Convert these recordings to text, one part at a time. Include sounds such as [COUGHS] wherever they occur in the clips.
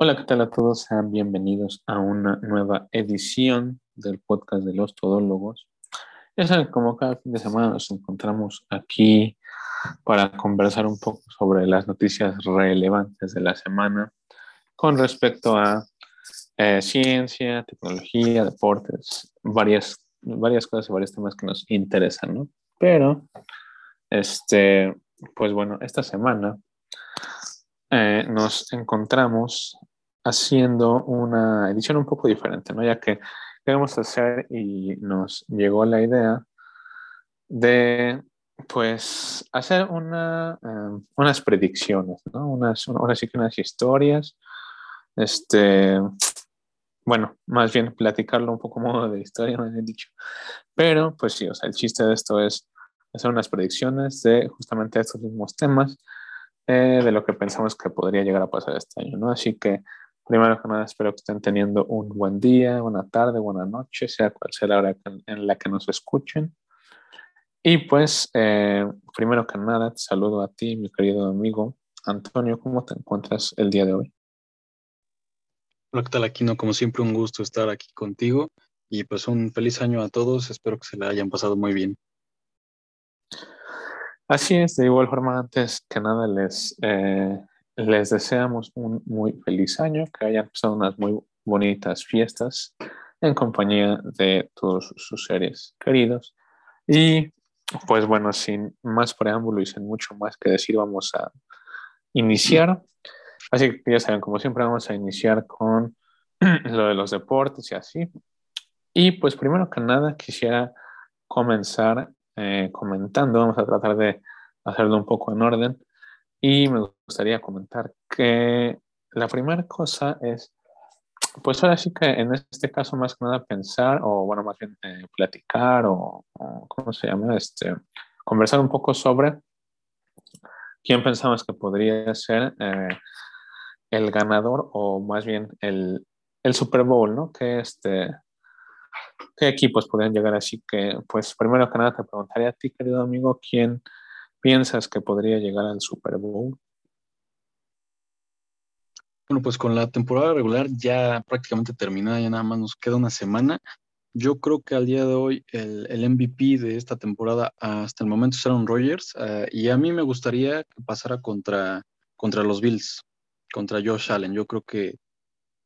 Hola, ¿qué tal a todos? Sean bienvenidos a una nueva edición del podcast de los todólogos. Ya saben, como cada fin de semana nos encontramos aquí para conversar un poco sobre las noticias relevantes de la semana con respecto a eh, ciencia, tecnología, deportes, varias, varias cosas y varios temas que nos interesan, ¿no? Pero, este, pues bueno, esta semana eh, nos encontramos haciendo una edición un poco diferente, ¿no? Ya que queremos hacer y nos llegó la idea de, pues, hacer una, em, unas predicciones, ¿no? Unas, ahora sí que unas historias, este, bueno, más bien platicarlo un poco modo de historia, me he dicho. Pero, pues sí, o sea, el chiste de esto es hacer unas predicciones de justamente estos mismos temas, eh, de lo que pensamos que podría llegar a pasar este año, ¿no? Así que Primero que nada, espero que estén teniendo un buen día, buena tarde, buena noche, sea cual sea la hora en la que nos escuchen. Y pues, eh, primero que nada, te saludo a ti, mi querido amigo Antonio. ¿Cómo te encuentras el día de hoy? Hola, ¿qué tal, Aquino? Como siempre, un gusto estar aquí contigo. Y pues un feliz año a todos. Espero que se la hayan pasado muy bien. Así es, de igual forma, antes que nada, les eh, les deseamos un muy feliz año, que hayan pasado unas muy bonitas fiestas en compañía de todos sus seres queridos. Y pues bueno, sin más preámbulo y sin mucho más que decir, vamos a iniciar. Así que ya saben, como siempre vamos a iniciar con [CLEARS THROAT] lo de los deportes y así. Y pues primero que nada quisiera comenzar eh, comentando, vamos a tratar de hacerlo un poco en orden, y me gustaría comentar que la primera cosa es, pues ahora sí que en este caso más que nada pensar, o bueno, más bien eh, platicar, o, ¿cómo se llama? Este, conversar un poco sobre quién pensamos que podría ser eh, el ganador, o más bien el, el Super Bowl, ¿no? Que este, ¿Qué equipos podrían llegar? Así que, pues primero que nada te preguntaría a ti, querido amigo, quién piensas que podría llegar al Super Bowl? Bueno, pues con la temporada regular ya prácticamente terminada, ya nada más nos queda una semana. Yo creo que al día de hoy el, el MVP de esta temporada hasta el momento es Aaron Rodgers eh, y a mí me gustaría que pasara contra, contra los Bills, contra Josh Allen. Yo creo que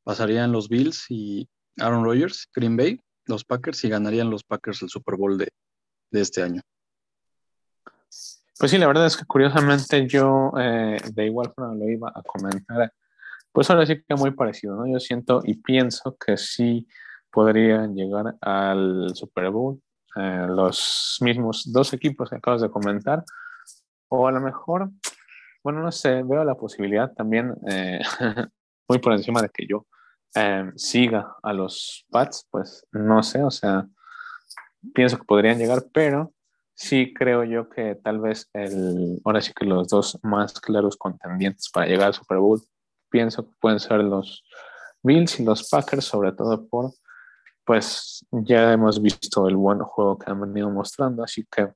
pasarían los Bills y Aaron Rodgers, Green Bay, los Packers y ganarían los Packers el Super Bowl de, de este año. Pues sí, la verdad es que curiosamente yo eh, de igual forma lo iba a comentar. Pues ahora sí que muy parecido, ¿no? Yo siento y pienso que sí podrían llegar al Super Bowl eh, los mismos dos equipos que acabas de comentar. O a lo mejor, bueno, no sé, veo la posibilidad también, eh, [LAUGHS] muy por encima de que yo siga a los Pats, pues no sé, o sea, pienso que podrían llegar, pero sí creo yo que tal vez el, ahora sí que los dos más claros contendientes para llegar al Super Bowl, pienso que pueden ser los Bills y los Packers, sobre todo por, pues ya hemos visto el buen juego que han venido mostrando, así que,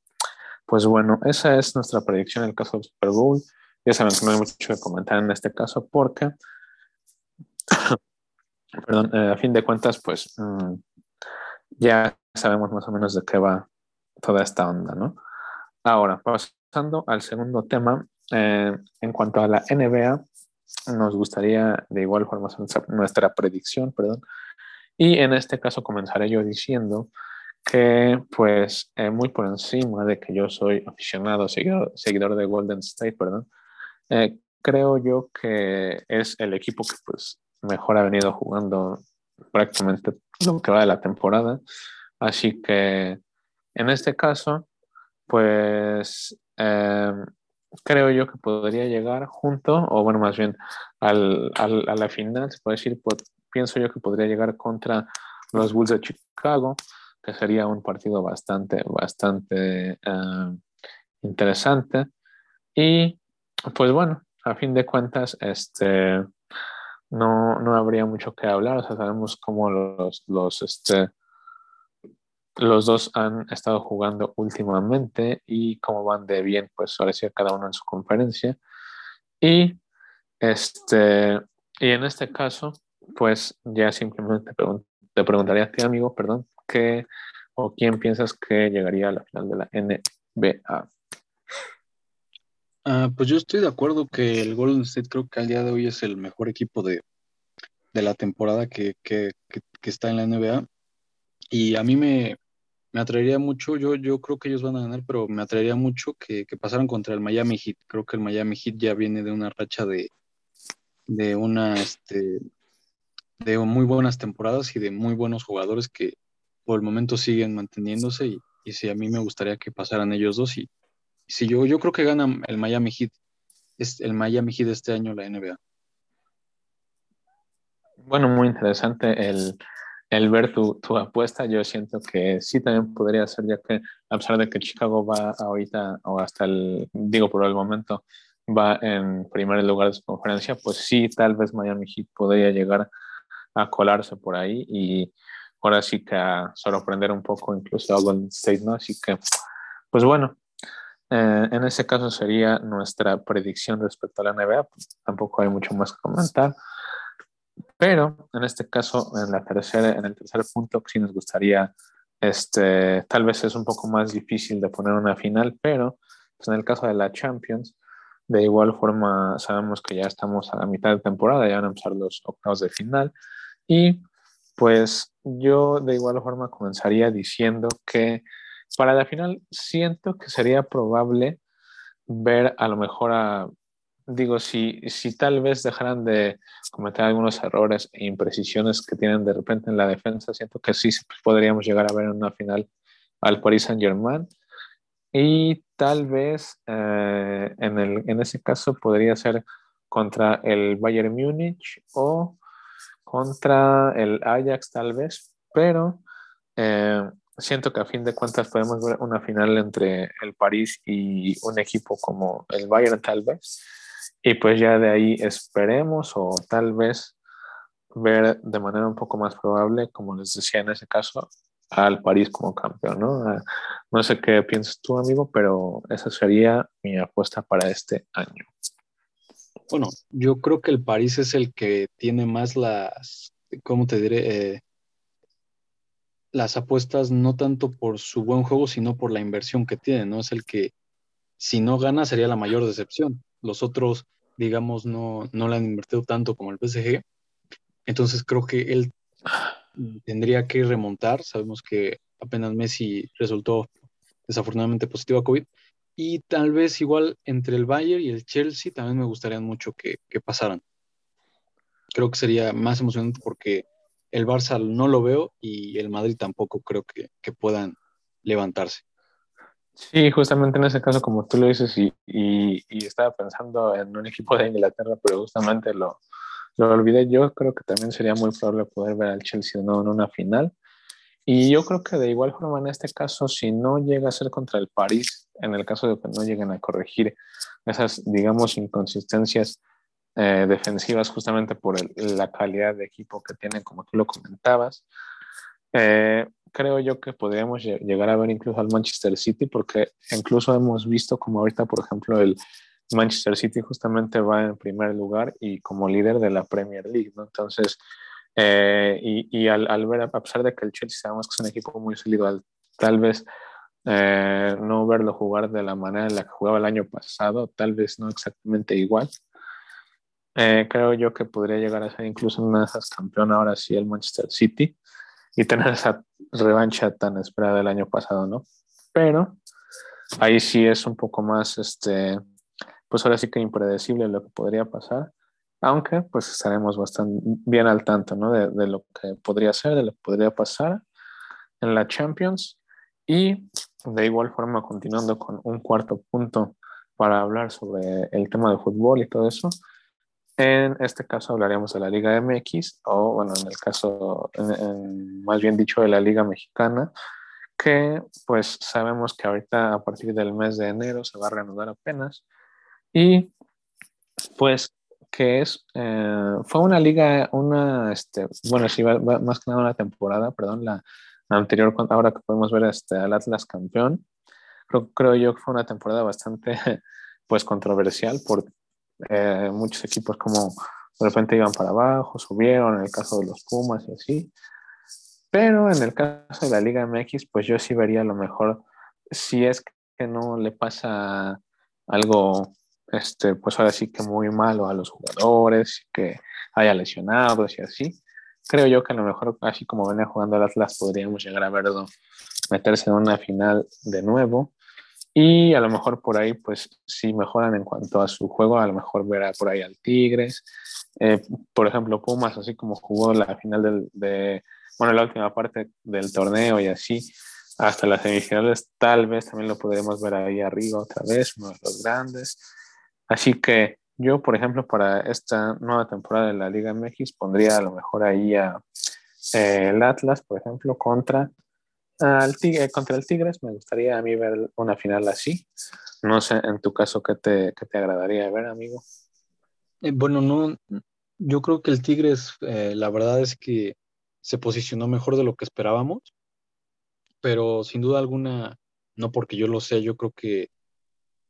pues bueno, esa es nuestra predicción en el caso del Super Bowl. Ya saben que no hay mucho que comentar en este caso porque, [COUGHS] perdón, eh, a fin de cuentas, pues mm, ya sabemos más o menos de qué va toda esta onda, ¿no? Ahora, pasando al segundo tema, eh, en cuanto a la NBA, nos gustaría de igual forma hacer nuestra, predicción, perdón, y en este caso comenzaré yo diciendo que pues eh, muy por encima de que yo soy aficionado, seguidor, seguidor de Golden State, perdón, eh, creo yo que es el equipo que pues mejor ha venido jugando prácticamente lo que va de la temporada. Así que en este caso, pues em, creo yo que podría llegar junto, o bueno, más bien al, a la final, se puede decir, pienso yo que podría llegar contra los Bulls de Chicago, que sería un partido bastante, bastante em, interesante. Y pues bueno, a fin de cuentas, este, no, no habría mucho que hablar, o sea, sabemos cómo los, los, este, los dos han estado jugando últimamente y como van de bien, pues ahora sí cada uno en su conferencia. Y este, y en este caso, pues ya simplemente te preguntaría a ti, amigo, perdón, ¿qué o quién piensas que llegaría a la final de la NBA? Ah, pues yo estoy de acuerdo que el Golden State creo que al día de hoy es el mejor equipo de, la temporada que, está en la NBA. Y a mí me, me atraería mucho, yo, yo creo que ellos van a ganar, pero me atraería mucho que, pasaran contra el Miami Heat. Creo que el Miami Heat ya viene de una racha de, de una, este, de muy buenas temporadas y de muy buenos jugadores que por el momento siguen manteniéndose y, y sí, a mí me gustaría que pasaran ellos dos y, si yo, yo creo que gana el Miami Heat, es el Miami Heat este año la NBA. Bueno, muy interesante el, ver tu, apuesta. Yo siento que sí también podría ser, ya que a pesar de que Chicago va ahorita, o hasta el, digo por el momento, va en primer lugar de su conferencia, pues sí, tal vez Miami Heat podría llegar a colarse por ahí y ahora sí que a sorprender un poco incluso a Golden State, ¿no? Así que, pues bueno, eh, en ese caso sería nuestra predicción respecto a la NBA. Pues, tampoco hay mucho más que comentar. Pero en este caso, en, la tercera, en el tercer punto, sí nos gustaría, este, tal vez es un poco más difícil de poner una final, pero pues, en el caso de la Champions, de igual forma sabemos que ya estamos a la mitad de temporada, ya van a empezar los octavos de final. Y pues yo de igual forma comenzaría diciendo que para la final siento que sería probable ver a lo mejor a, digo, si, si tal vez dejaran de cometer algunos errores e imprecisiones que tienen de repente en la defensa, siento que sí podríamos llegar a ver en una final al Paris Saint Germain. Y tal vez eh, en, el, en ese caso podría ser contra el Bayern Múnich o contra el Ajax tal vez, pero eh, siento que a fin de cuentas podemos ver una final entre el París y un equipo como el Bayern tal vez. Y pues ya de ahí esperemos o tal vez ver de manera un poco más probable, como les decía en ese caso, al París como campeón, ¿no? Ah, no sé qué piensas tú, amigo, pero esa sería mi apuesta para este año. Bueno, yo creo que el París es el que tiene más las, ¿cómo te diré? Eh, las apuestas no tanto por su buen juego, sino por la inversión que tiene, ¿no? Es el que, si no gana, sería la mayor decepción. Los otros, digamos, no, no le han invertido tanto como el PSG. Entonces creo que él tendría que remontar. Sabemos que apenas Messi resultó desafortunadamente positivo a COVID. Y tal vez igual entre el Bayern y el Chelsea también me gustaría mucho que, que pasaran. Creo que sería más emocionante porque el Barça no lo veo y el Madrid tampoco creo que, puedan levantarse. Sí, justamente en ese caso, como tú lo dices, y, y, estaba pensando en un equipo de Inglaterra, pero justamente lo, lo olvidé. Yo creo que también sería muy probable poder ver al Chelsea no en una final. Y yo creo que de igual forma en este caso, si no llega a ser contra el París, en el caso de que no lleguen a corregir esas, digamos, inconsistencias eh, defensivas justamente por la calidad de equipo que tienen, como tú lo comentabas. Eh, creo yo que podríamos llegar a ver incluso al Manchester City, porque incluso hemos visto como ahorita, por ejemplo, el Manchester City justamente va en primer lugar y como líder de la Premier League, ¿no? Entonces, eh, y, y al, al, ver, a pesar de que el Chelsea sabemos que es un equipo muy sólido, tal vez no verlo jugar de la manera en la que jugaba el año pasado, tal vez no exactamente igual, eh, creo yo que podría llegar a ser incluso una de esas campeón ahora sí el Manchester City y tener esa revancha tan esperada del año pasado, ¿no? Pero ahí sí es un poco más, este, pues ahora sí que impredecible lo que podría pasar, aunque pues estaremos bastante bien al tanto, ¿no? De, de lo que podría ser, de lo que podría pasar en la Champions y de igual forma continuando con un cuarto punto para hablar sobre el tema de fútbol y todo eso, en este caso hablaríamos de la Liga MX o, bueno, en el caso, más bien dicho, de la Liga Mexicana, que pues sabemos que ahorita a partir del mes de enero se va a reanudar apenas. Y pues que es, eh, fue una liga, una, este, bueno, sí, más que nada una temporada, perdón, la, anterior, ahora que podemos ver este, al Atlas campeón, creo, creo yo que fue una temporada bastante [LAUGHS] pues controversial por, eh, muchos equipos como de repente iban para abajo, subieron, en el caso de los Pumas y así. Pero en el caso de la Liga MX, pues yo sí vería a lo mejor, si es que no le pasa algo, este, pues ahora sí que muy malo a los jugadores, que haya lesionados y así. Creo yo que a lo mejor, así como venía jugando el Atlas, podríamos llegar a verlo meterse en una final de nuevo. Y a lo mejor por ahí, pues si mejoran en cuanto a su juego, a lo mejor verá por ahí al Tigres. Eh, por ejemplo, Pumas, así como jugó la final del, de, bueno, la última parte del torneo y así, hasta las semifinales, tal vez también lo podremos ver ahí arriba otra vez, uno de los grandes. Así que yo, por ejemplo, para esta nueva temporada de la Liga MX, pondría a lo mejor ahí a, eh, el Atlas, por ejemplo, contra, tigre, contra el Tigres. Me gustaría a mí ver una final así. No sé, en tu caso, ¿qué te, qué te agradaría ver, amigo? Eh, bueno, no, yo creo que el Tigres, eh, la verdad es que se posicionó mejor de lo que esperábamos, pero sin duda alguna, no porque yo lo sé, yo creo que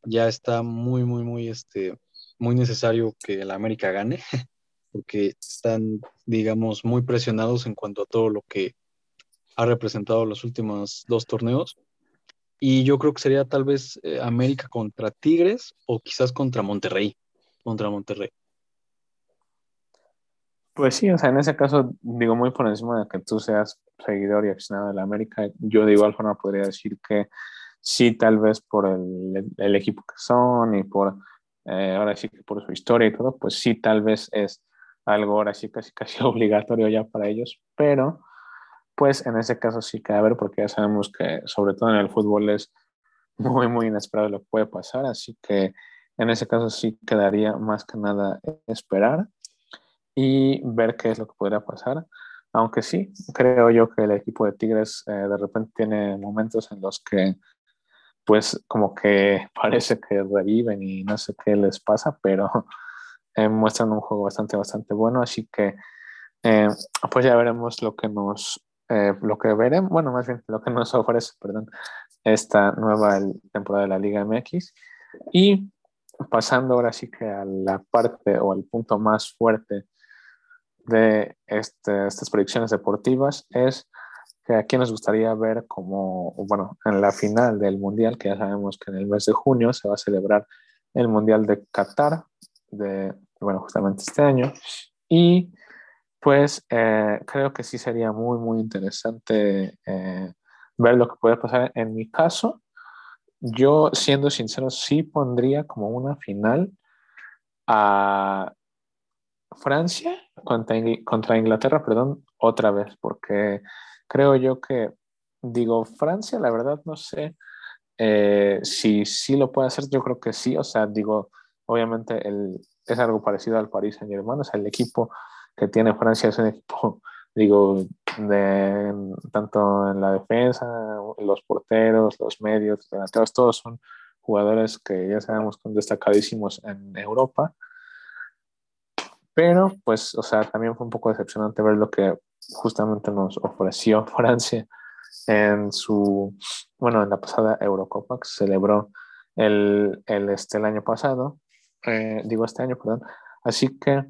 ya está muy, muy, muy, este, muy necesario que la América gane, [LAUGHS] porque están, digamos, muy presionados en cuanto a todo lo que ha representado los últimos dos torneos. Y yo creo que sería tal vez eh, América contra Tigres o quizás contra Monterrey, contra Monterrey. Pues sí, o sea, en ese caso, digo, muy por encima de que tú seas seguidor y aficionado de la América, yo de igual forma podría decir que sí, tal vez por el, el equipo que son y por, eh, ahora sí que por su historia y todo, pues sí, tal vez es algo ahora sí casi, casi [LAUGHS] obligatorio ya para ellos, pero pues en ese caso sí que a ver, porque ya sabemos que sobre todo en el fútbol es muy, muy inesperado lo que puede pasar, así que en ese caso sí quedaría más que nada esperar y ver qué es lo que podría pasar. Aunque sí, creo yo que el equipo de Tigres eh, de repente tiene momentos en los que pues como que [LAUGHS] parece que reviven y no sé qué les pasa, pero [LAUGHS] eh, muestran un juego bastante, bastante bueno, así que eh, pues ya veremos lo que nos, lo que veremos, bueno, más bien lo que nos [LAUGHS] ofrece, perdón, esta nueva temporada de la Liga MX. Y pasando ahora sí que a la parte o al punto más fuerte de este, estas predicciones deportivas es que aquí nos gustaría ver como, bueno, en la final del Mundial, que ya sabemos que en el mes de junio se va a celebrar el Mundial de Qatar, de, bueno, justamente este año, y pues eh, creo que sí sería muy, muy interesante eh, ver lo que puede pasar. En mi caso, yo siendo sincero, sí pondría como una final a Francia contra, Inglaterra, perdón, otra vez, porque creo yo que, digo, Francia, la verdad no sé eh, si sí lo puede hacer, yo creo que sí, o sea, digo, obviamente es algo parecido al París Saint Germain, o sea, el equipo que tiene Francia es un equipo, [LAUGHS] digo, de, tanto en la defensa, los porteros, los medios, delanteros, todos son jugadores que ya sabemos son destacadísimos en Europa pero, pues, o sea, también fue un poco decepcionante ver lo que justamente nos ofreció [LAUGHS] Francia en su, bueno, en la pasada Eurocopa que se celebró el, el, este, el año pasado, eh, digo este año, perdón. Así que,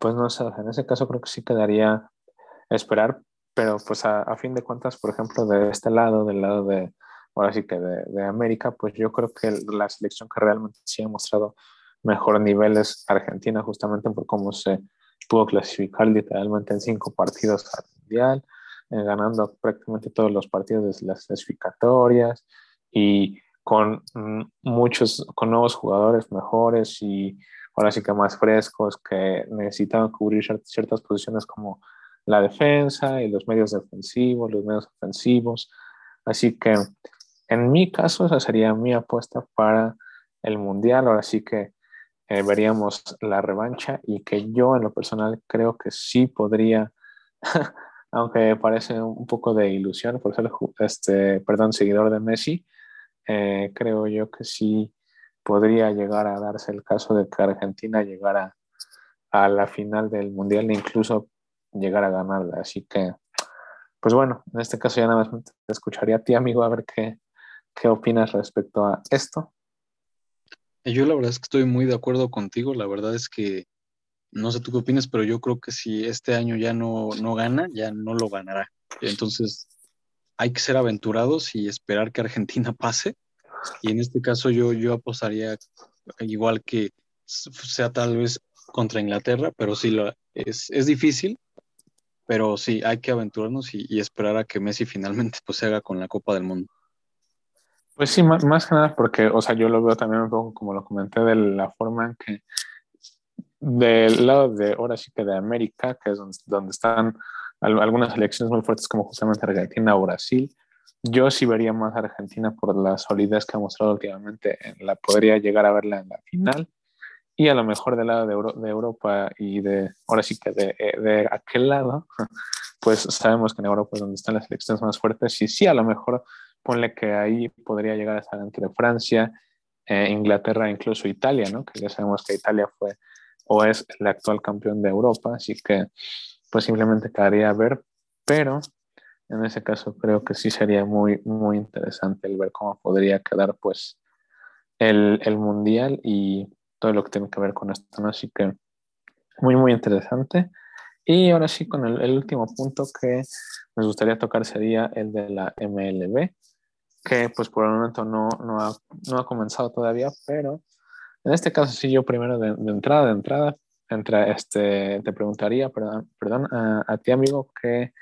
pues no sé, en ese caso creo que sí quedaría esperar, pero pues a, a, fin de cuentas, por ejemplo, de este lado, del lado de, ahora sí que de, de América, pues yo creo que la selección que realmente sí ha mostrado mejor nivel es Argentina, justamente por cómo se pudo clasificar literalmente en cinco partidos al Mundial, eh, ganando prácticamente todos los partidos de las clasificatorias y con mm, muchos, con nuevos jugadores mejores y ahora sí que más frescos que necesitaban cubrir ciertas posiciones como la defensa y los medios defensivos, los medios ofensivos. Así que en mi caso esa sería mi apuesta para el Mundial. Ahora sí que eh, veríamos la revancha y que yo en lo personal creo que sí podría, [LAUGHS] aunque parece un poco de ilusión por ser este, perdón, seguidor de Messi, eh, creo yo que sí podría llegar a darse el caso de que Argentina llegara a la final del Mundial e incluso llegar a ganarla. Así que, pues bueno, en este caso ya nada más te escucharía a ti, amigo, a ver qué, qué opinas respecto a esto. Yo la verdad es que estoy muy de acuerdo contigo. La verdad es que no sé tú qué opinas, pero yo creo que si este año ya no, no gana, ya no lo ganará. Entonces, hay que ser aventurados y esperar que Argentina [LAUGHS] pase. Y en este caso yo, yo apostaría igual que sea tal vez contra Inglaterra, pero sí lo, es, es difícil, pero sí, hay que aventurarnos y, esperar a que Messi finalmente pues, se haga con la Copa del Mundo. Pues sí, más, más, que nada porque, o sea, yo lo veo también un poco como lo comenté, de la forma en que del lado de ahora sí que de América, que es donde, están algunas selecciones muy fuertes como justamente Argentina o Brasil, yo sí vería más a Argentina por la solidez que ha mostrado últimamente. La podría llegar a verla en la final y a lo mejor del lado de, de Europa y de, ahora sí que de, de, aquel lado, [LAUGHS] pues sabemos que en Europa es donde están las selecciones más fuertes y sí, a lo mejor ponle que ahí podría llegar a estar entre Francia, eh, Inglaterra, incluso Italia, ¿no? Que ya sabemos que Italia fue o es el actual campeón de Europa, así que pues simplemente quedaría a ver, pero en ese caso creo que sí sería muy, muy interesante el ver cómo podría quedar pues el, el mundial y todo lo que tiene que ver con esto, ¿no? Así que muy, muy interesante. Y ahora sí, con el, el, último punto que me gustaría tocar sería el de la MLB, que pues por el momento no, no, ha, no ha comenzado todavía, pero en este caso sí yo primero de, entrada, de entrada, entre, este, te preguntaría, perdón, perdón a, a, ti amigo, ¿qué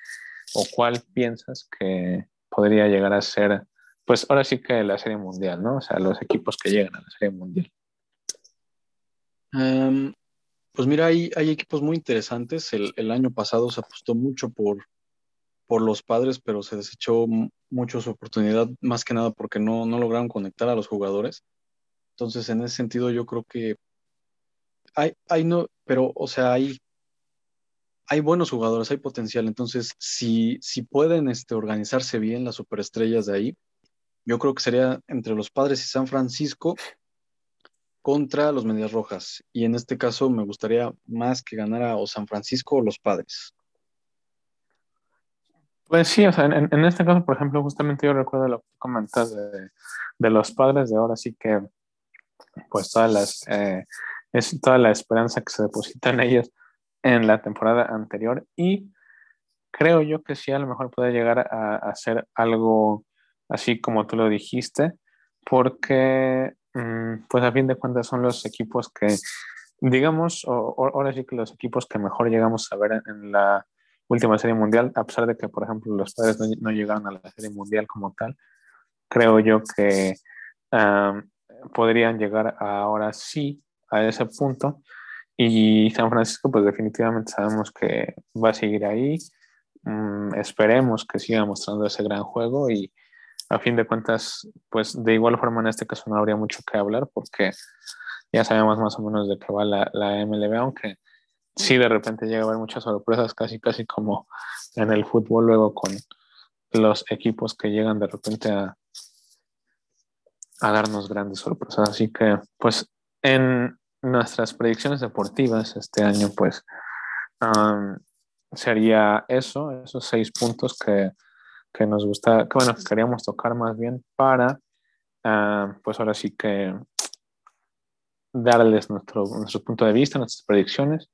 o cuál piensas que podría llegar a ser, pues ahora sí que la Serie Mundial, ¿no? O sea, los equipos que llegan a la Serie Mundial. Um, pues mira, hay, hay equipos muy interesantes. El, el, año pasado se apostó mucho por, por los padres, pero se desechó mucho su oportunidad, más que nada porque no, no lograron conectar a los jugadores. Entonces, en ese sentido, yo creo que hay, hay no, pero, o sea, hay, hay buenos jugadores, hay potencial. Entonces, si, si pueden este, organizarse bien las superestrellas de ahí, yo creo que sería entre los padres y San Francisco contra los Medias Rojas. Y en este caso me gustaría más que ganara o San Francisco o los padres. Pues sí, o sea, en, este caso, por ejemplo, justamente yo recuerdo lo que comentas de, de los padres de ahora, sí que pues todas las, eh, es toda la esperanza que se deposita en ellos en la temporada anterior y creo yo que sí a lo mejor puede llegar a, a ser algo así como tú lo dijiste, porque Mm, pues a fin de cuentas son los equipos que, digamos, o, ahora sí que los equipos que mejor llegamos a ver en, la última serie mundial, a pesar de que, por ejemplo, los padres no, llegaron a la serie mundial como tal, creo yo que podrían llegar ahora sí a ese punto. Y San Francisco, pues definitivamente sabemos que va a seguir ahí. Mm, esperemos que siga mostrando ese gran juego y a fin de cuentas, pues de igual forma en este caso no habría mucho que hablar porque ya sabemos más o menos de qué va la, la MLB, aunque sí de repente llega a haber muchas sorpresas, casi casi como en el fútbol luego con los equipos que llegan de repente a, a darnos grandes sorpresas. Así que, pues, en nuestras predicciones deportivas este año, pues, sería eso, esos seis puntos que que nos gusta, que bueno, queríamos tocar más bien para, uh, pues ahora sí que darles nuestro, nuestro punto de vista, nuestras predicciones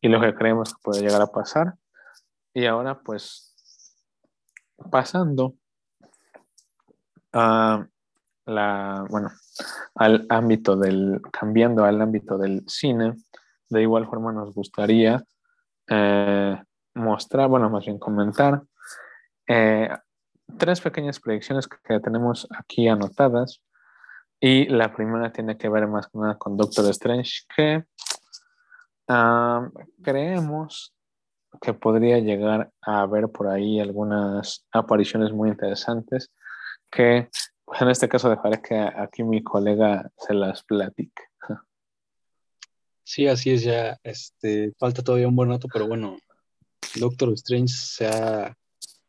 y lo que creemos que puede llegar a pasar. Y ahora, pues, pasando a la, bueno, al ámbito del, cambiando al ámbito del cine, de igual forma nos gustaría eh, mostrar, bueno, más bien comentar eh, tres pequeñas predicciones que tenemos aquí anotadas. Y la primera tiene que ver más que nada con Doctor Strange, que creemos que podría llegar a haber por ahí algunas apariciones muy interesantes que en este caso dejaré que aquí mi colega se las platique. Sí, así es ya. Este, falta todavía un buen rato, pero bueno, Doctor Strange se ha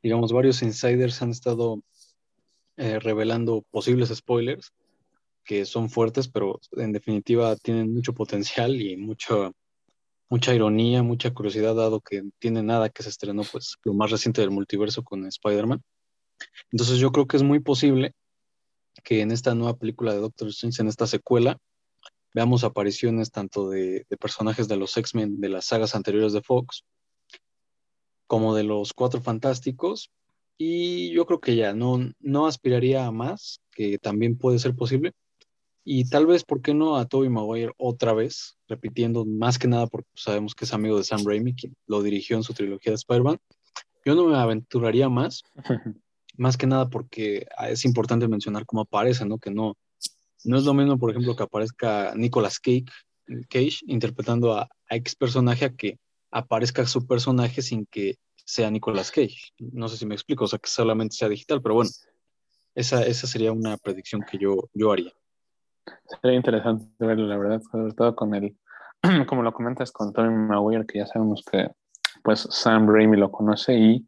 digamos, varios insiders han estado eh, revelando posibles spoilers que son fuertes, pero en definitiva tienen mucho potencial y mucha ironía, mucha curiosidad, dado que tiene nada que se estrenó, pues, lo más reciente del multiverso con Spider-Man. Entonces yo creo que es muy posible que en esta nueva película de Doctor Strange, en esta secuela, veamos apariciones tanto de, personajes de los X-Men de las sagas anteriores de Fox, como de los Cuatro Fantásticos. Y yo creo que ya no, no aspiraría a más, que también puede ser posible. Y tal vez, ¿por qué no a Tobey Maguire otra vez? Repitiendo, más que nada porque sabemos que es amigo de Sam Raimi, quien lo dirigió en su trilogía de Spider-Man. Yo no me aventuraría más, [LAUGHS] más que nada porque es importante mencionar cómo aparece, ¿no? Que no, no es lo mismo, por ejemplo, que aparezca Nicolas Cage, Cage interpretando a, a X personaje a que aparezca su personaje sin que sea Nicolas Cage. No sé si me explico, o sea, que solamente sea digital, pero bueno, esa, esa sería una predicción que yo, yo haría. Sería interesante verlo, la verdad, sobre todo con el, [CLEARS THROAT] como lo comentas con Tony Maguire, que ya sabemos que pues Sam Raimi lo conoce y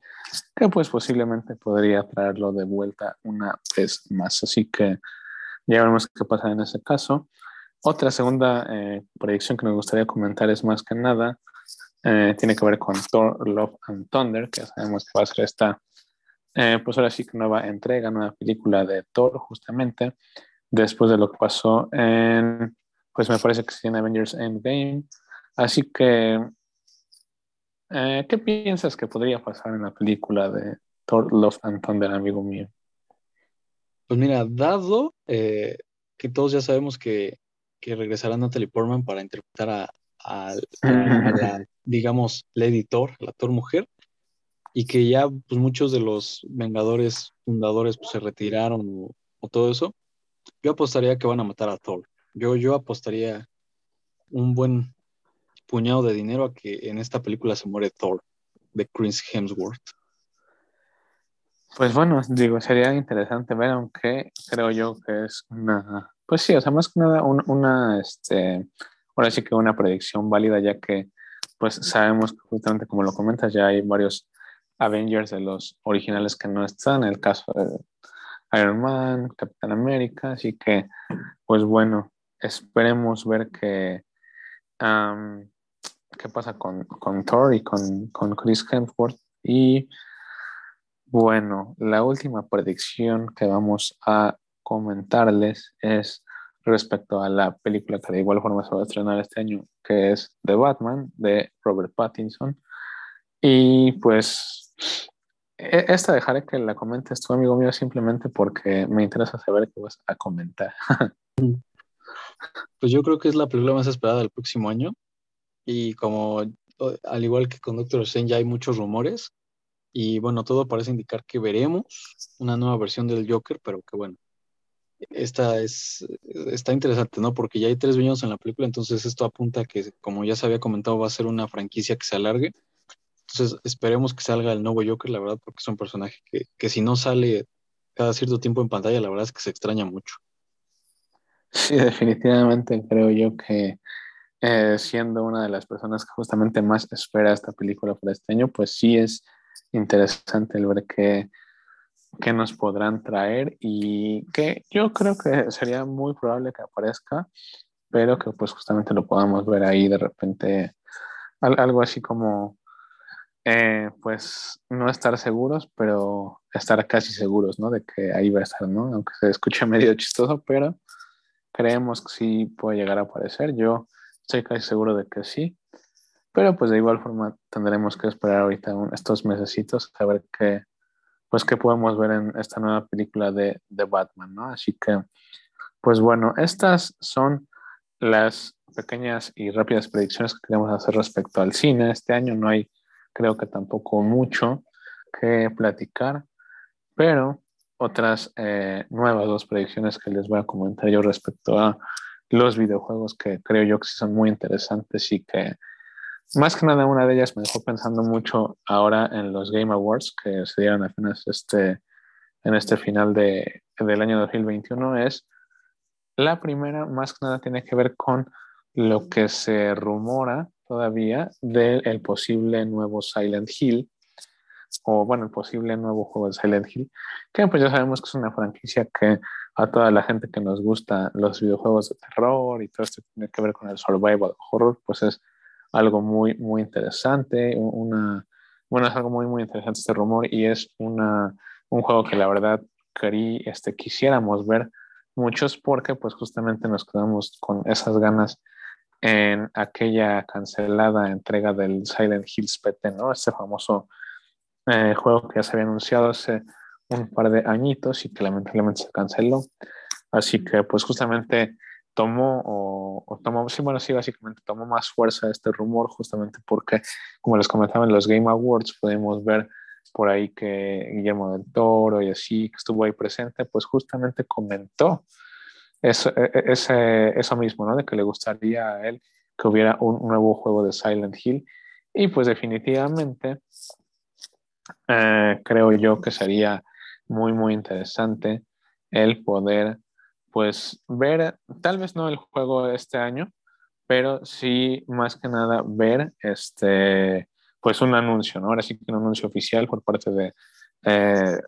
que pues posiblemente podría traerlo de vuelta una vez más. Así que ya veremos qué pasa en ese caso. Otra segunda eh, predicción que me gustaría comentar es más que nada, eh, tiene que ver con Thor, Love and Thunder, que sabemos que va a ser esta, eh, pues ahora sí que nueva entrega, nueva película de Thor, justamente, después de lo que pasó en, pues me parece que sí en Avengers Endgame. Así que, ¿qué piensas que podría pasar en la película de Thor, Love and Thunder, amigo mío? Pues mira, dado eh, que todos ya sabemos que, que regresará Natalie Portman para interpretar a, la, [LAUGHS] digamos, la editor, la Thor mujer, y que ya pues, muchos de los Vengadores fundadores pues, se retiraron o, todo eso, yo apostaría que van a matar a Thor. Yo, yo apostaría un buen puñado de dinero a que en esta película se muere Thor, de Chris Hemsworth. Pues bueno, digo, sería interesante ver, aunque creo yo que es una, pues sí, o sea, más que nada una, este, ahora sí que una predicción válida, ya que pues sabemos que justamente como lo comentas, ya hay varios Avengers de los originales que no están, el caso de Iron Man, Capitán América, así que pues bueno, esperemos ver qué qué pasa con, con Thor y con, con Chris Hemsworth y bueno, la última predicción que vamos a comentarles es respecto a la película que de igual forma se va a estrenar este año, que es The Batman de Robert Pattinson. Y pues e-, esta dejaré que la comentes tu amigo mío simplemente porque me interesa saber qué vas a comentar. [LAUGHS] Pues yo creo que es la película más esperada del próximo año y como al igual que con Doctor Strange ya hay muchos rumores, y bueno, todo parece indicar que veremos una nueva versión del Joker, pero que bueno, esta es, está interesante, ¿no? Porque ya hay tres villanos en la película, entonces esto apunta a que, como ya se había comentado, va a ser una franquicia que se alargue. Entonces esperemos que salga el nuevo Joker, la verdad, porque es un personaje que, que si no sale cada cierto tiempo en pantalla, la verdad es que se extraña mucho. Sí, definitivamente creo yo que eh, siendo una de las personas que justamente más espera esta película para este año, pues sí es interesante el ver qué, qué nos podrán traer y que yo creo que sería muy probable que aparezca, pero que pues justamente lo podamos ver ahí de repente, algo así como, eh, pues no estar seguros, pero estar casi seguros, ¿no? De que ahí va a estar, ¿no? Aunque se escuche [LAUGHS] medio chistoso, pero creemos que sí puede llegar a aparecer. Yo estoy casi seguro de que sí. Pero pues de igual forma tendremos que esperar ahorita estos mesecitos a ver qué, pues qué podemos ver en esta nueva película de, de Batman, ¿no? Así que, pues bueno, estas son las pequeñas y rápidas predicciones que queremos hacer respecto al cine. Este año no hay, creo que tampoco mucho que platicar, pero otras eh, nuevas dos predicciones que les voy a comentar yo respecto a los videojuegos que creo yo que son muy interesantes y que más que nada, una de ellas me dejó pensando mucho ahora en los Game Awards que se dieron apenas este, en este final de, del año 2021. Es la primera, más que nada, tiene que ver con lo que se rumora todavía del posible nuevo Silent Hill, o bueno, el posible nuevo juego de Silent Hill, que pues ya sabemos que es una franquicia que a toda la gente que nos gusta los videojuegos de terror y todo esto que tiene que ver con el survival horror, pues es algo muy, muy interesante, una, bueno, es algo muy, muy interesante este rumor y es una, un juego que la verdad querí, este, quisiéramos ver muchos porque pues justamente nos quedamos con esas ganas en aquella cancelada entrega del Silent Hills PT, ¿no? Este famoso eh, juego que ya se había anunciado hace un par de añitos y que lamentablemente se canceló. Así que pues justamente tomó, o, tomó, sí, bueno, sí, básicamente tomó más fuerza este rumor justamente porque, como les comentaba en los Game Awards, podemos ver por ahí que Guillermo del Toro y así, que estuvo ahí presente, pues justamente comentó eso, e, e, ese, eso mismo, ¿no? De que le gustaría a él que hubiera un nuevo juego de Silent Hill. Y pues definitivamente eh, creo yo que sería muy, muy interesante el poder pues ver, tal vez no el juego este año, pero sí más que nada ver este, pues un anuncio, ¿no? Ahora sí que un anuncio oficial por parte de, eh,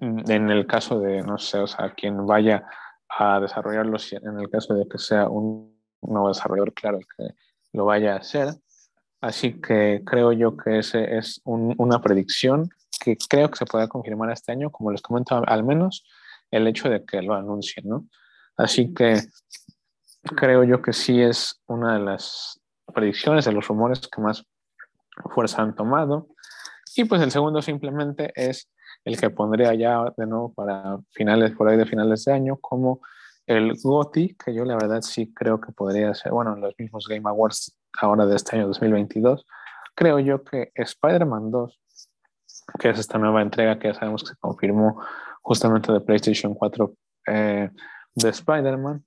en el caso de, no sé, o sea, quien vaya a desarrollarlo, en el caso de que sea un nuevo desarrollador, claro, que lo vaya a hacer. Así que creo yo que ese es una predicción que creo que se pueda confirmar este año, como les comento, al menos el hecho de que lo anuncien, ¿no? Así que creo yo que sí es una de las predicciones, de los rumores que más fuerza han tomado. Y pues el segundo simplemente es el que pondría ya de nuevo para finales, por ahí de finales de año, como el GOTI, que yo la verdad sí creo que podría ser, bueno, los mismos Game Awards ahora de este año 2022, creo yo que Spider-Man 2, que es esta nueva entrega que ya sabemos que se confirmó justamente de PlayStation 4 eh, de Spider-Man,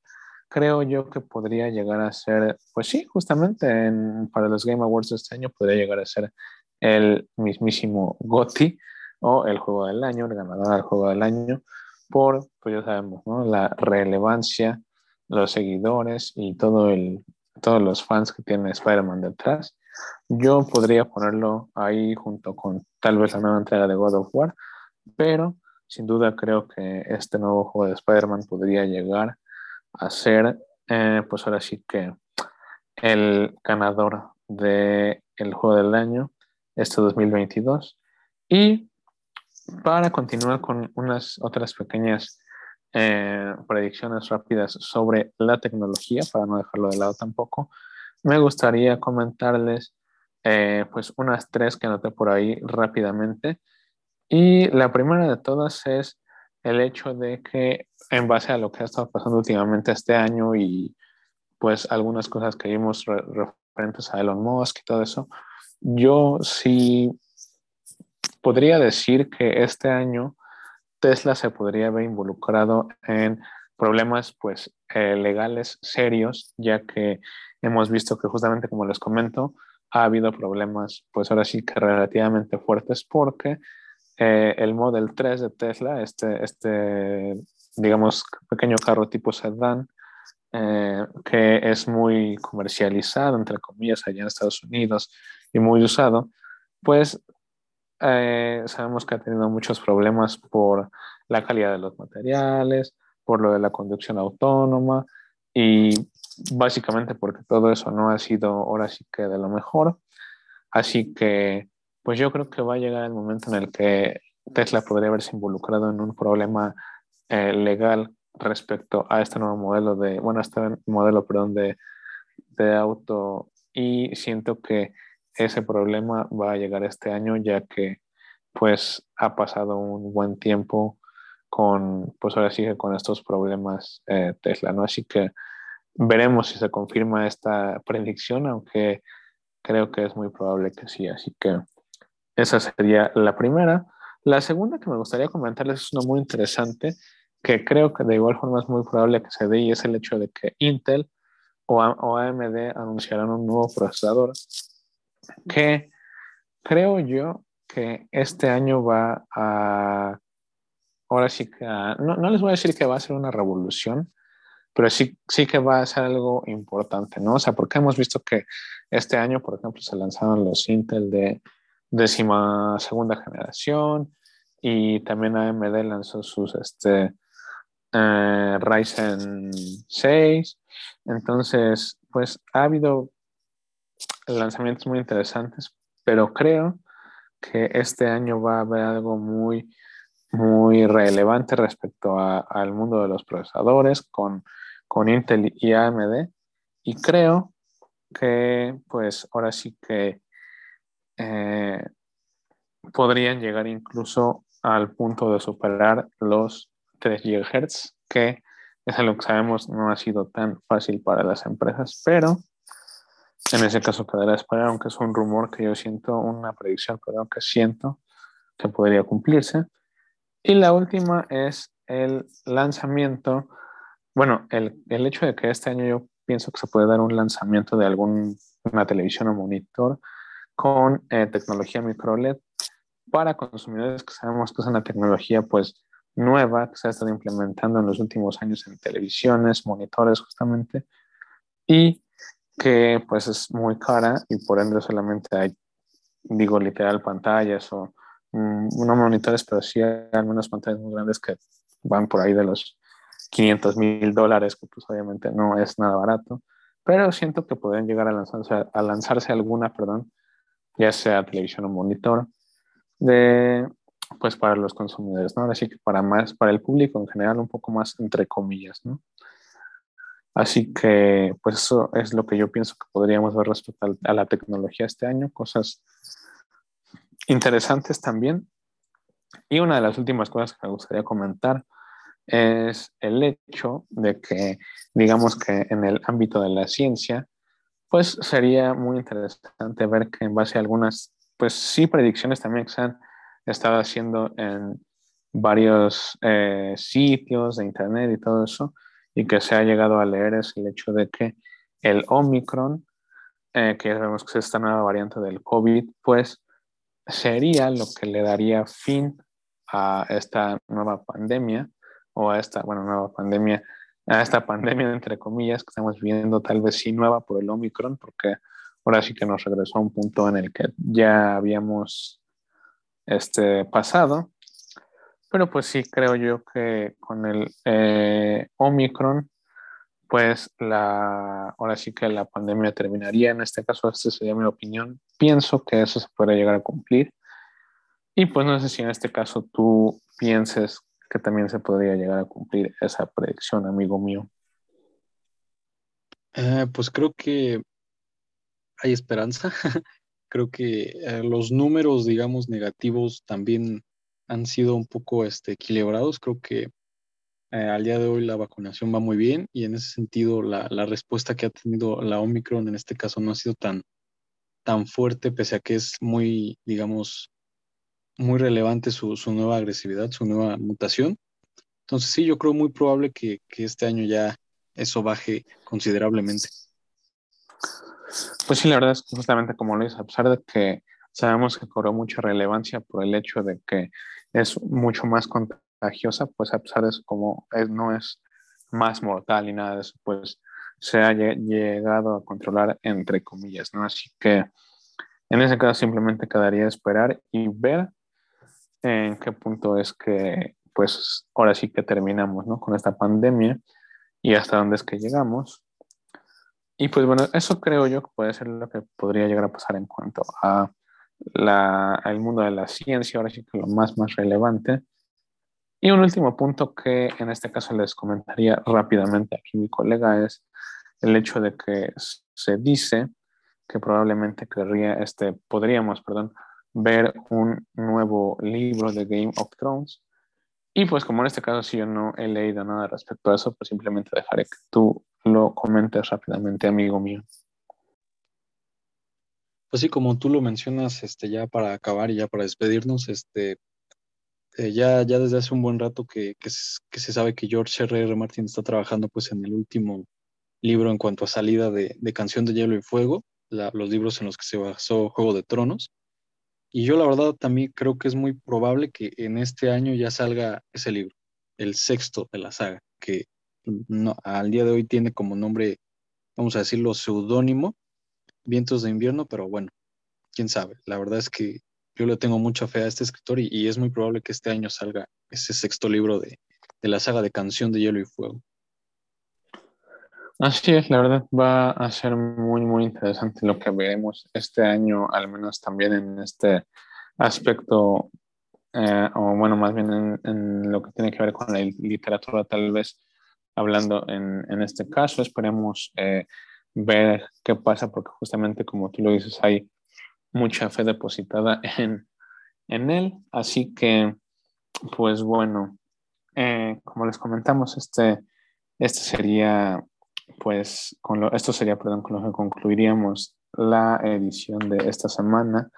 creo yo que podría llegar a ser, pues sí, justamente para los Game Awards de este año podría llegar a ser el mismísimo GOTY o el juego del año, el ganador del juego del año, por, pues ya sabemos, ¿no? la relevancia, los seguidores y todo el, todos los fans que tiene Spider-Man detrás. Yo podría ponerlo ahí junto con tal vez la nueva entrega de God of War, pero sin duda creo que este nuevo juego de Spider-Man podría llegar a ser, eh, pues ahora sí que el ganador del el juego del año, este 2022. Y para continuar con unas otras pequeñas eh, predicciones rápidas sobre la tecnología, para no dejarlo de lado tampoco, me gustaría comentarles eh, pues unas tres que anoté por ahí rápidamente. Y la primera de todas es el hecho de que en base a lo que ha estado pasando últimamente este año y pues algunas cosas que vimos referentes a Elon Musk y todo eso, yo sí podría decir que este año Tesla se podría haber involucrado en problemas pues eh, legales serios, ya que hemos visto que justamente como les comento, ha habido problemas pues ahora sí que relativamente fuertes porque eh, el Model 3 de Tesla, este, este, digamos, pequeño carro tipo sedán, eh, que es muy comercializado, entre comillas, allá en Estados Unidos y muy usado, pues eh, sabemos que ha tenido muchos problemas por la calidad de los materiales, por lo de la conducción autónoma y básicamente porque todo eso no ha sido ahora sí que de lo mejor. Así que pues yo creo que va a llegar el momento en el que Tesla podría haberse involucrado en un problema eh, legal respecto a este nuevo modelo de, bueno, este modelo, perdón, de, de auto y siento que ese problema va a llegar este año ya que pues ha pasado un buen tiempo con, pues ahora sí con estos problemas eh, Tesla, ¿no? Así que veremos si se confirma esta predicción, aunque creo que es muy probable que sí, así que esa sería la primera. La segunda que me gustaría comentarles es una muy interesante, que creo que de igual forma es muy probable que se dé y es el hecho de que Intel o, AMD anunciarán un nuevo procesador que creo yo que este año va a, ahora sí que, no, no, les voy a decir que va a ser una revolución, pero sí, sí que va a ser algo importante, ¿no? O sea, porque hemos visto que este año, por ejemplo, se lanzaron los Intel de décima segunda generación y también AMD lanzó sus este, eh, Ryzen 6. Entonces, pues ha habido lanzamientos muy interesantes, pero creo que este año va a haber algo muy muy relevante respecto al mundo de los procesadores con, con Intel y AMD. Y creo que pues ahora sí que eh, podrían llegar incluso al punto de superar los 3 GHz, que es algo que sabemos no ha sido tan fácil para las empresas, pero en ese caso quedará esperar, aunque es un rumor que yo siento, una predicción, perdón, que siento que podría cumplirse. Y la última es el lanzamiento, bueno, el, el hecho de que este año yo pienso que se puede dar un lanzamiento de alguna televisión o monitor con eh, tecnología micro LED para consumidores que sabemos que es una tecnología pues nueva que se ha estado implementando en los últimos años en televisiones, monitores justamente, y que pues es muy cara y por ende solamente hay, digo literal, pantallas o mm, no monitores, pero sí hay algunas pantallas muy grandes que van por ahí de los 500 mil dólares, que pues obviamente no es nada barato, pero siento que pueden llegar a lanzarse, a lanzarse alguna, perdón, ya sea televisión o monitor, de, pues para los consumidores, ¿no? Así que para más, para el público en general, un poco más entre comillas, ¿no? Así que, pues eso es lo que yo pienso que podríamos ver respecto a la tecnología este año, cosas interesantes también. Y una de las últimas cosas que me gustaría comentar es el hecho de que, digamos que en el ámbito de la ciencia, pues sería muy interesante ver que en base a algunas pues sí, predicciones también que se han estado haciendo en varios eh, sitios de internet y todo eso, y que se ha llegado a leer es el hecho de que el Omicron, eh, que sabemos que es esta nueva variante del COVID, pues sería lo que le daría fin a esta nueva pandemia, o a esta, bueno, nueva pandemia, a esta [LAUGHS] pandemia entre comillas que estamos viendo tal vez sí nueva por el Omicron, porque ahora sí que nos regresó a un punto en el que ya habíamos este, pasado. Pero pues sí, creo yo que con el eh, Omicron, pues la, ahora sí que la pandemia terminaría. En este caso, esta sería mi opinión. Pienso que eso se puede llegar a cumplir. Y pues no sé si en este caso tú pienses que también se podría llegar a cumplir esa predicción, amigo mío. Eh, pues creo que hay esperanza. [LAUGHS] Creo que eh, los números, digamos, negativos también han sido un poco este, equilibrados. Creo que eh, al día de hoy la vacunación va muy bien y en ese sentido la, respuesta que ha tenido la Omicron en este caso no ha sido tan, tan fuerte, pese a que es muy, digamos, muy relevante su, nueva agresividad, su nueva mutación. Entonces sí, yo creo muy probable que, que este año ya eso baje considerablemente. Pues sí, la verdad es que justamente como lo dices, a pesar de que sabemos que cobró mucha relevancia por el hecho de que es mucho más contagiosa, pues a pesar de eso, como no es más mortal y nada de eso, pues se ha llegado a controlar entre comillas, ¿no? Así que en ese caso simplemente quedaría esperar y ver en qué punto es que, pues ahora sí que terminamos, ¿no? Con esta pandemia y hasta dónde es que llegamos y pues bueno, eso creo yo que puede ser lo que podría llegar a pasar en cuanto a la, al mundo de la ciencia, ahora sí que lo más, más relevante. Y un último punto que en este caso les comentaría rápidamente aquí mi colega es el hecho de que se dice que probablemente querría, este, podríamos, perdón, ver un nuevo libro de Game of Thrones. Y pues como en este caso si yo no he leído nada respecto a eso, pues simplemente dejaré que tú lo comentes rápidamente, amigo mío. Pues sí, como tú lo mencionas, este, ya para acabar y ya para despedirnos, este, eh, ya, ya desde hace un buen rato que, que, se sabe que George R. R. Martin está trabajando pues en el último libro en cuanto a salida de, de Canción de Hielo y Fuego, los libros en los que se basó Juego de Tronos. Y yo la verdad también creo que es muy probable que en este año ya salga ese libro, el sexto de la saga, que no, al día de hoy tiene como nombre, vamos a decirlo, seudónimo, Vientos de Invierno, pero bueno, quién sabe. La verdad es que yo le tengo mucha fe a este escritor y, es muy probable que este año salga ese sexto libro de, la saga de Canción de Hielo y Fuego. Así es, la verdad va a ser muy, muy interesante lo que veremos este año, al menos también en este aspecto eh, o bueno, más bien en, lo que tiene que ver con la literatura, tal vez hablando en, en este caso, esperemos eh, ver qué pasa, porque justamente como tú lo dices, hay mucha fe depositada [LAUGHS] en, en él, así que, pues bueno, eh, como les comentamos, este, este sería, pues, con lo, esto sería, perdón, con lo que concluiríamos la edición de esta semana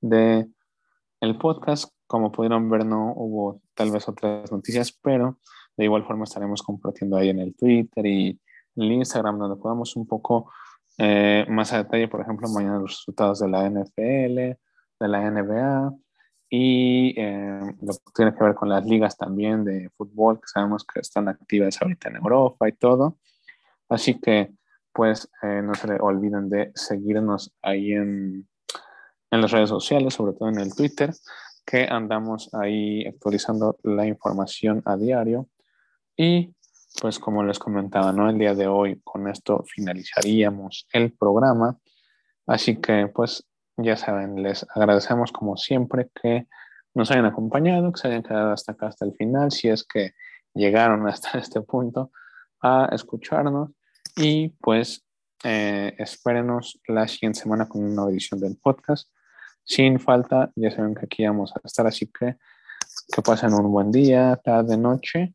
de el podcast. Como pudieron ver, no hubo tal vez otras noticias, pero de igual forma estaremos compartiendo ahí en el Twitter y el Instagram, donde podamos un poco eh, más a detalle, por ejemplo, mañana los resultados de la NFL, de la NBA y eh, lo que tiene que ver con las ligas también de fútbol, que sabemos que están activas ahorita en Europa y todo. Así que, pues, eh, no se olviden de seguirnos ahí en, en las redes sociales, sobre todo en el Twitter, que andamos ahí actualizando la información a diario. Y pues como les comentaba, ¿no? El día de hoy con esto finalizaríamos el programa. Así que pues ya saben, les agradecemos como siempre que nos hayan acompañado, que se hayan quedado hasta acá, hasta el final, si es que llegaron hasta [LAUGHS] este punto a escucharnos. Y pues eh, espérenos la siguiente semana con una edición del podcast. Sin falta, ya saben que aquí vamos a estar, así que que pasen un buen día, tarde, noche